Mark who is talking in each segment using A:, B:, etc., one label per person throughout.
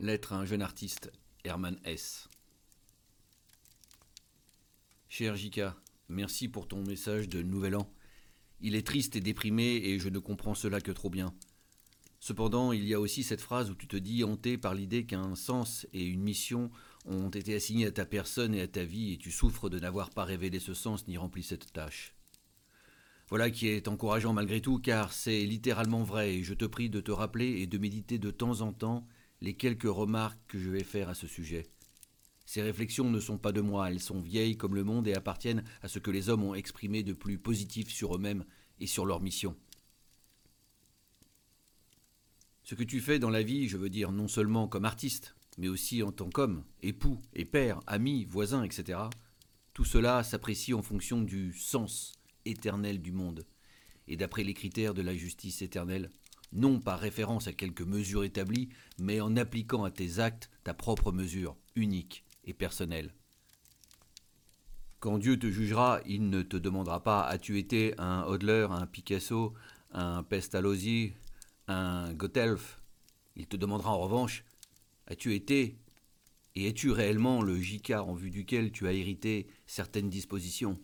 A: Lettre à un jeune artiste, Herman S. Cher Jika, merci pour ton message de Nouvel An. Il est triste et déprimé et je ne comprends cela que trop bien. Cependant, il y a aussi cette phrase où tu te dis hanté par l'idée qu'un sens et une mission ont été assignés à ta personne et à ta vie et tu souffres de n'avoir pas révélé ce sens ni rempli cette tâche. Voilà qui est encourageant malgré tout car c'est littéralement vrai et je te prie de te rappeler et de méditer de temps en temps les quelques remarques que je vais faire à ce sujet. Ces réflexions ne sont pas de moi, elles sont vieilles comme le monde et appartiennent à ce que les hommes ont exprimé de plus positif sur eux-mêmes et sur leur mission. Ce que tu fais dans la vie, je veux dire non seulement comme artiste, mais aussi en tant qu'homme, époux et père, ami, voisin, etc., tout cela s'apprécie en fonction du sens éternel du monde, et d'après les critères de la justice éternelle, non par référence à quelque mesure établie, mais en appliquant à tes actes ta propre mesure, unique et personnelle. Quand Dieu te jugera, il ne te demandera pas as-tu été un Hodler, un Picasso, un Pestalozzi, un Gottelf. Il te demandera en revanche as-tu été et es-tu réellement le JK en vue duquel tu as hérité certaines dispositions?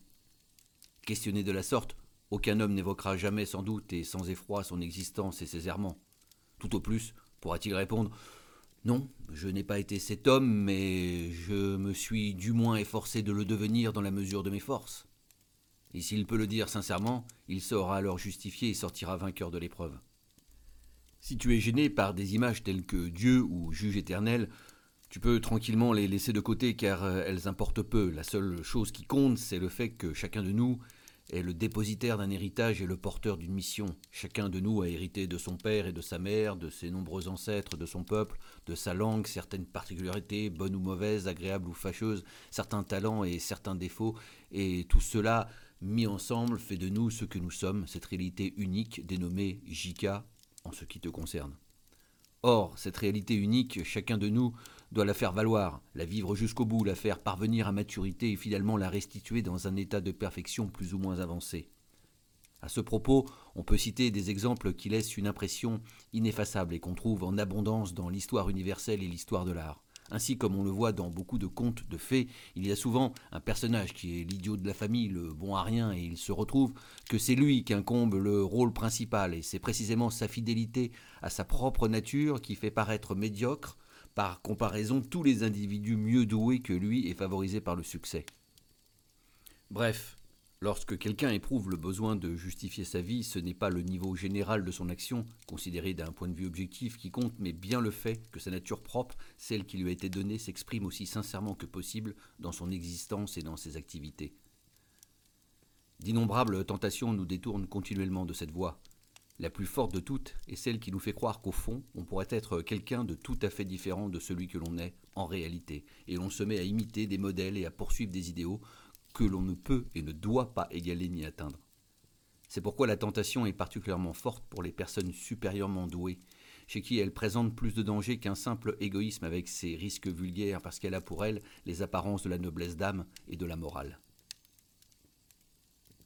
A: Questionné de la sorte, aucun homme n'évoquera jamais sans doute et sans effroi son existence et ses errements. Tout au plus pourra-t-il répondre Non, je n'ai pas été cet homme, mais je me suis du moins efforcé de le devenir dans la mesure de mes forces. Et s'il peut le dire sincèrement, il saura alors justifier et sortira vainqueur de l'épreuve. Si tu es gêné par des images telles que Dieu ou juge éternel, tu peux tranquillement les laisser de côté car euh, elles importent peu. La seule chose qui compte, c'est le fait que chacun de nous est le dépositaire d'un héritage et le porteur d'une mission. Chacun de nous a hérité de son père et de sa mère, de ses nombreux ancêtres, de son peuple, de sa langue, certaines particularités, bonnes ou mauvaises, agréables ou fâcheuses, certains talents et certains défauts, et tout cela mis ensemble fait de nous ce que nous sommes, cette réalité unique dénommée Jika en ce qui te concerne. Or, cette réalité unique, chacun de nous doit la faire valoir, la vivre jusqu'au bout, la faire parvenir à maturité et finalement la restituer dans un état de perfection plus ou moins avancé. À ce propos, on peut citer des exemples qui laissent une impression ineffaçable et qu'on trouve en abondance dans l'histoire universelle et l'histoire de l'art. Ainsi comme on le voit dans beaucoup de contes de fées, il y a souvent un personnage qui est l'idiot de la famille, le bon à rien, et il se retrouve que c'est lui qui incombe le rôle principal, et c'est précisément sa fidélité à sa propre nature qui fait paraître médiocre, par comparaison, tous les individus mieux doués que lui et favorisés par le succès. Bref, lorsque quelqu'un éprouve le besoin de justifier sa vie, ce n'est pas le niveau général de son action, considéré d'un point de vue objectif, qui compte, mais bien le fait que sa nature propre, celle qui lui a été donnée, s'exprime aussi sincèrement que possible dans son existence et dans ses activités. D'innombrables tentations nous détournent continuellement de cette voie. La plus forte de toutes est celle qui nous fait croire qu'au fond, on pourrait être quelqu'un de tout à fait différent de celui que l'on est en réalité, et l'on se met à imiter des modèles et à poursuivre des idéaux que l'on ne peut et ne doit pas égaler ni atteindre. C'est pourquoi la tentation est particulièrement forte pour les personnes supérieurement douées, chez qui elle présente plus de danger qu'un simple égoïsme avec ses risques vulgaires parce qu'elle a pour elle les apparences de la noblesse d'âme et de la morale.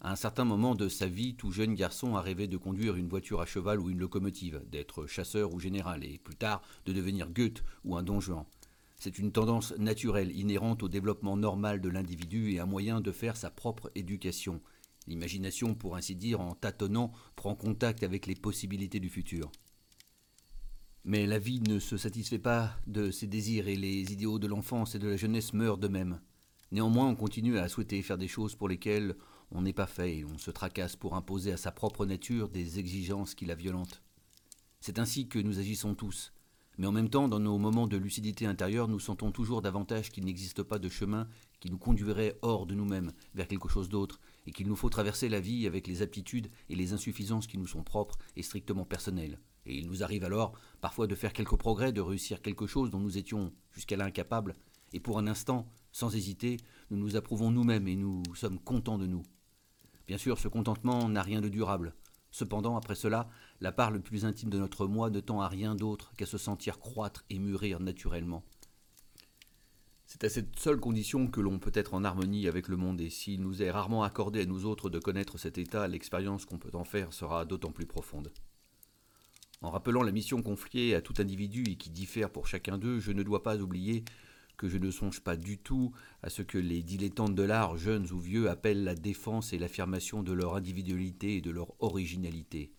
A: À un certain moment de sa vie, tout jeune garçon a rêvé de conduire une voiture à cheval ou une locomotive, d'être chasseur ou général, et plus tard de devenir Goethe ou un don Juan. C'est une tendance naturelle, inhérente au développement normal de l'individu et un moyen de faire sa propre éducation. L'imagination, pour ainsi dire, en tâtonnant, prend contact avec les possibilités du futur. Mais la vie ne se satisfait pas de ses désirs et les idéaux de l'enfance et de la jeunesse meurent d'eux-mêmes. Néanmoins, on continue à souhaiter faire des choses pour lesquelles on n'est pas fait et on se tracasse pour imposer à sa propre nature des exigences qui la violentent. C'est ainsi que nous agissons tous. Mais en même temps, dans nos moments de lucidité intérieure, nous sentons toujours davantage qu'il n'existe pas de chemin qui nous conduirait hors de nous-mêmes, vers quelque chose d'autre, et qu'il nous faut traverser la vie avec les aptitudes et les insuffisances qui nous sont propres et strictement personnelles. Et il nous arrive alors parfois de faire quelques progrès, de réussir quelque chose dont nous étions jusqu'à incapables, et pour un instant, sans hésiter, nous nous approuvons nous-mêmes et nous sommes contents de nous. Bien sûr, ce contentement n'a rien de durable. Cependant, après cela, la part le plus intime de notre moi ne tend à rien d'autre qu'à se sentir croître et mûrir naturellement. C'est à cette seule condition que l'on peut être en harmonie avec le monde, et s'il nous est rarement accordé à nous autres de connaître cet état, l'expérience qu'on peut en faire sera d'autant plus profonde. En rappelant la mission confiée à tout individu et qui diffère pour chacun d'eux, je ne dois pas oublier que je ne songe pas du tout à ce que les dilettantes de l'art, jeunes ou vieux, appellent la défense et l'affirmation de leur individualité et de leur originalité.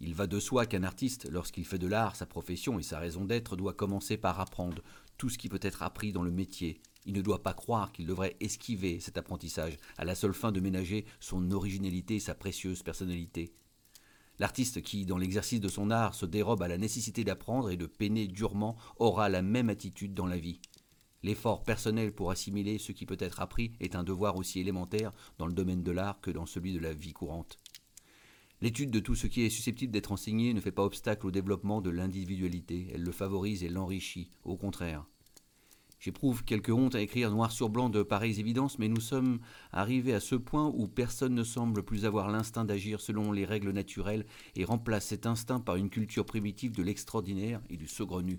A: Il va de soi qu'un artiste, lorsqu'il fait de l'art sa profession et sa raison d'être, doit commencer par apprendre tout ce qui peut être appris dans le métier. Il ne doit pas croire qu'il devrait esquiver cet apprentissage à la seule fin de ménager son originalité et sa précieuse personnalité. L'artiste qui, dans l'exercice de son art, se dérobe à la nécessité d'apprendre et de peiner durement aura la même attitude dans la vie. L'effort personnel pour assimiler ce qui peut être appris est un devoir aussi élémentaire dans le domaine de l'art que dans celui de la vie courante. L'étude de tout ce qui est susceptible d'être enseigné ne fait pas obstacle au développement de l'individualité, elle le favorise et l'enrichit, au contraire. J'éprouve quelque honte à écrire noir sur blanc de pareilles évidences, mais nous sommes arrivés à ce point où personne ne semble plus avoir l'instinct d'agir selon les règles naturelles et remplace cet instinct par une culture primitive de l'extraordinaire et du saugrenu.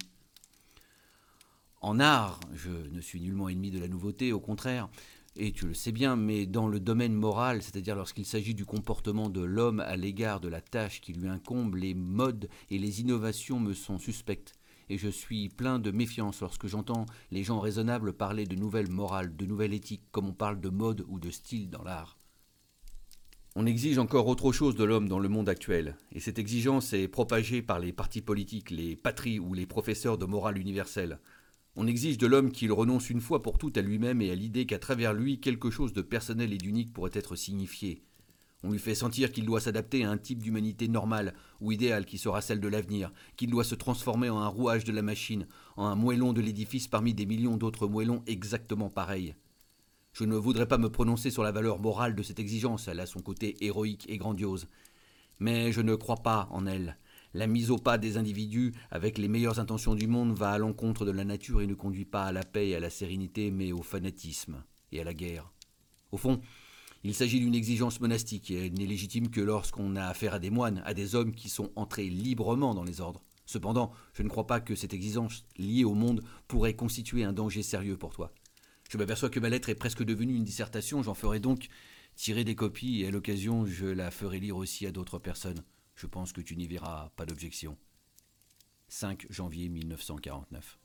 A: En art, je ne suis nullement ennemi de la nouveauté, au contraire, et tu le sais bien, mais dans le domaine moral, c'est-à-dire lorsqu'il s'agit du comportement de l'homme à l'égard de la tâche qui lui incombe, les modes et les innovations me sont suspectes, et je suis plein de méfiance lorsque j'entends les gens raisonnables parler de nouvelles morales, de nouvelles éthiques, comme on parle de mode ou de style dans l'art. On exige encore autre chose de l'homme dans le monde actuel, et cette exigence est propagée par les partis politiques, les patries ou les professeurs de morale universelle. On exige de l'homme qu'il renonce une fois pour toutes à lui-même et à l'idée qu'à travers lui quelque chose de personnel et d'unique pourrait être signifié. On lui fait sentir qu'il doit s'adapter à un type d'humanité normale ou idéale qui sera celle de l'avenir, qu'il doit se transformer en un rouage de la machine, en un moellon de l'édifice parmi des millions d'autres moellons exactement pareils. Je ne voudrais pas me prononcer sur la valeur morale de cette exigence, elle a son côté héroïque et grandiose. Mais je ne crois pas en elle. La mise au pas des individus avec les meilleures intentions du monde va à l'encontre de la nature et ne conduit pas à la paix et à la sérénité, mais au fanatisme et à la guerre. Au fond, il s'agit d'une exigence monastique et elle n'est légitime que lorsqu'on a affaire à des moines, à des hommes qui sont entrés librement dans les ordres. Cependant, je ne crois pas que cette exigence liée au monde pourrait constituer un danger sérieux pour toi. Je m'aperçois que ma lettre est presque devenue une dissertation, j'en ferai donc tirer des copies et à l'occasion je la ferai lire aussi à d'autres personnes. Je pense que tu n'y verras pas d'objection. 5 janvier 1949.